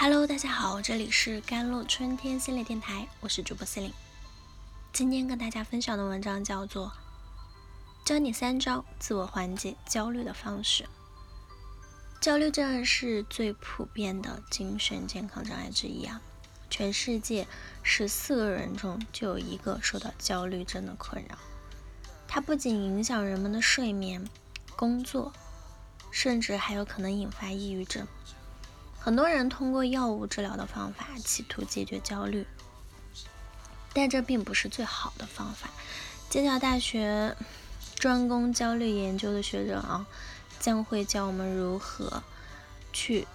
Hello，大家好，这里是甘露春天系列电台，我是主播司令。今天跟大家分享的文章叫做《教你三招自我缓解焦虑的方式》。焦虑症是最普遍的精神健康障碍之一啊，全世界十四个人中就有一个受到焦虑症的困扰。它不仅影响人们的睡眠、工作，甚至还有可能引发抑郁症。很多人通过药物治疗的方法企图解决焦虑，但这并不是最好的方法。剑桥大学专攻焦虑研究的学者啊，将会教我们如何去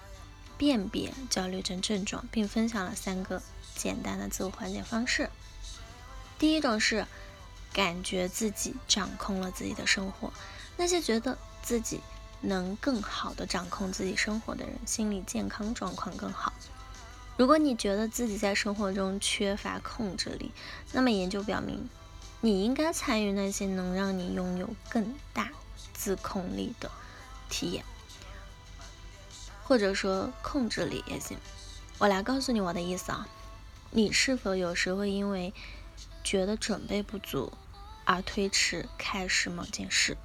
辨别焦虑症症状，并分享了三个简单的自我缓解方式。第一种是感觉自己掌控了自己的生活，那些觉得自己。能更好的掌控自己生活的人，心理健康状况更好。如果你觉得自己在生活中缺乏控制力，那么研究表明，你应该参与那些能让你拥有更大自控力的体验，或者说控制力也行。我来告诉你我的意思啊，你是否有时会因为觉得准备不足而推迟开始某件事？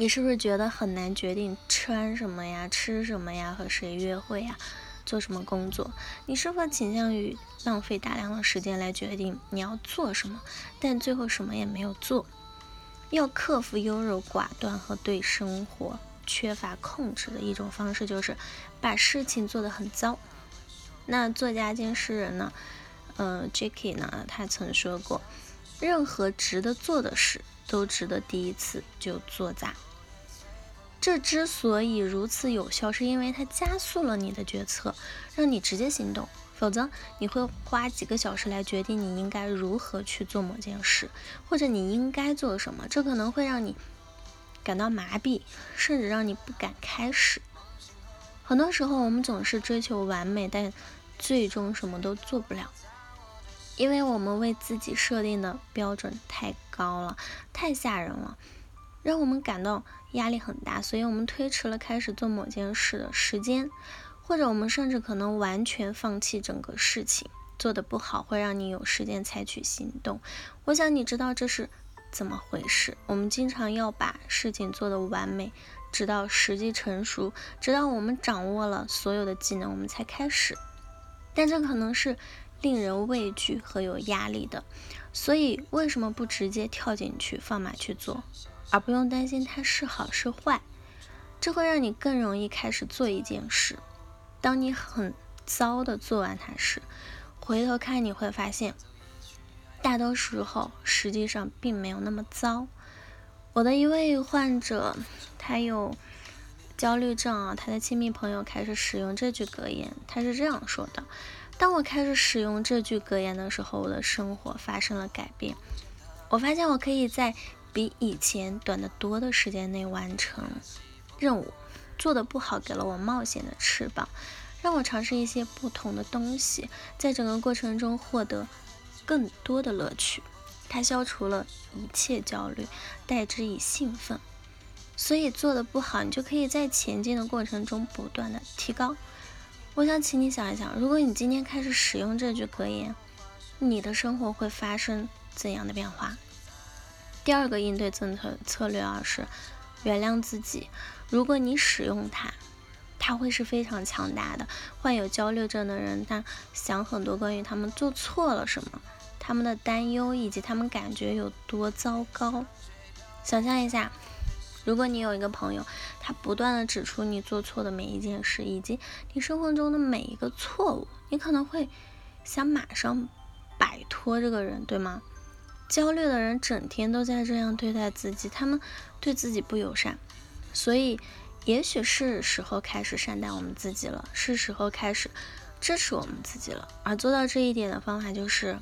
你是不是觉得很难决定穿什么呀、吃什么呀、和谁约会呀、做什么工作？你是否倾向于浪费大量的时间来决定你要做什么，但最后什么也没有做？要克服优柔寡断和对生活缺乏控制的一种方式，就是把事情做得很糟。那作家兼诗人呢？呃，Jacky 呢？他曾说过，任何值得做的事都值得第一次就做砸。这之所以如此有效，是因为它加速了你的决策，让你直接行动。否则，你会花几个小时来决定你应该如何去做某件事，或者你应该做什么。这可能会让你感到麻痹，甚至让你不敢开始。很多时候，我们总是追求完美，但最终什么都做不了，因为我们为自己设定的标准太高了，太吓人了。让我们感到压力很大，所以我们推迟了开始做某件事的时间，或者我们甚至可能完全放弃整个事情。做的不好会让你有时间采取行动。我想你知道这是怎么回事。我们经常要把事情做得完美，直到时机成熟，直到我们掌握了所有的技能，我们才开始。但这可能是令人畏惧和有压力的。所以为什么不直接跳进去，放马去做？而不用担心它是好是坏，这会让你更容易开始做一件事。当你很糟的做完它时，回头看你会发现，大多时候实际上并没有那么糟。我的一位患者，他有焦虑症啊，他的亲密朋友开始使用这句格言，他是这样说的：“当我开始使用这句格言的时候，我的生活发生了改变。我发现我可以在。”比以前短得多的时间内完成任务，做的不好给了我冒险的翅膀，让我尝试一些不同的东西，在整个过程中获得更多的乐趣。它消除了一切焦虑，代之以兴奋。所以做的不好，你就可以在前进的过程中不断的提高。我想请你想一想，如果你今天开始使用这句格言，你的生活会发生怎样的变化？第二个应对政策策略啊是原谅自己。如果你使用它，它会是非常强大的。患有焦虑症的人，他想很多关于他们做错了什么，他们的担忧以及他们感觉有多糟糕。想象一下，如果你有一个朋友，他不断的指出你做错的每一件事，以及你生活中的每一个错误，你可能会想马上摆脱这个人，对吗？焦虑的人整天都在这样对待自己，他们对自己不友善，所以也许是时候开始善待我们自己了，是时候开始支持我们自己了。而做到这一点的方法就是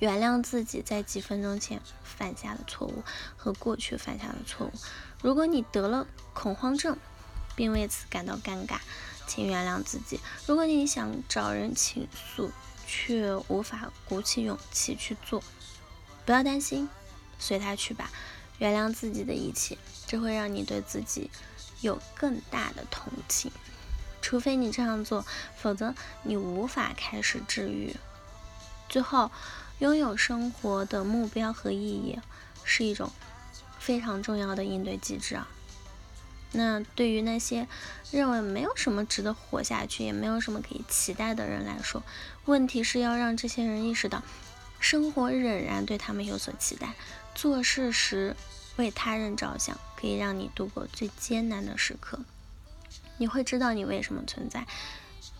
原谅自己在几分钟前犯下的错误和过去犯下的错误。如果你得了恐慌症，并为此感到尴尬，请原谅自己。如果你想找人倾诉，却无法鼓起勇气去做。不要担心，随他去吧。原谅自己的一切，这会让你对自己有更大的同情。除非你这样做，否则你无法开始治愈。最后，拥有生活的目标和意义是一种非常重要的应对机制啊。那对于那些认为没有什么值得活下去，也没有什么可以期待的人来说，问题是要让这些人意识到，生活仍然对他们有所期待。做事时为他人着想，可以让你度过最艰难的时刻。你会知道你为什么存在，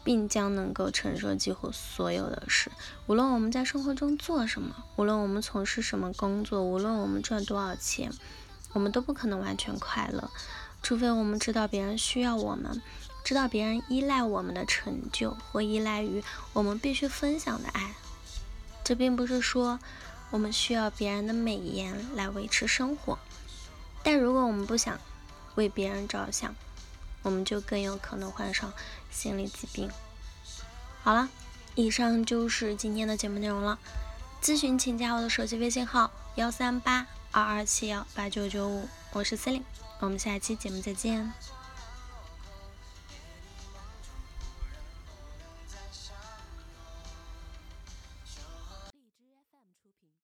并将能够承受几乎所有的事。无论我们在生活中做什么，无论我们从事什么工作，无论我们赚多少钱，我们都不可能完全快乐。除非我们知道别人需要我们，知道别人依赖我们的成就，或依赖于我们必须分享的爱。这并不是说我们需要别人的美颜来维持生活，但如果我们不想为别人着想，我们就更有可能患上心理疾病。好了，以上就是今天的节目内容了。咨询请加我的手机微信号：幺三八二二七幺八九九五，我是 Celine。我们下期节目再见。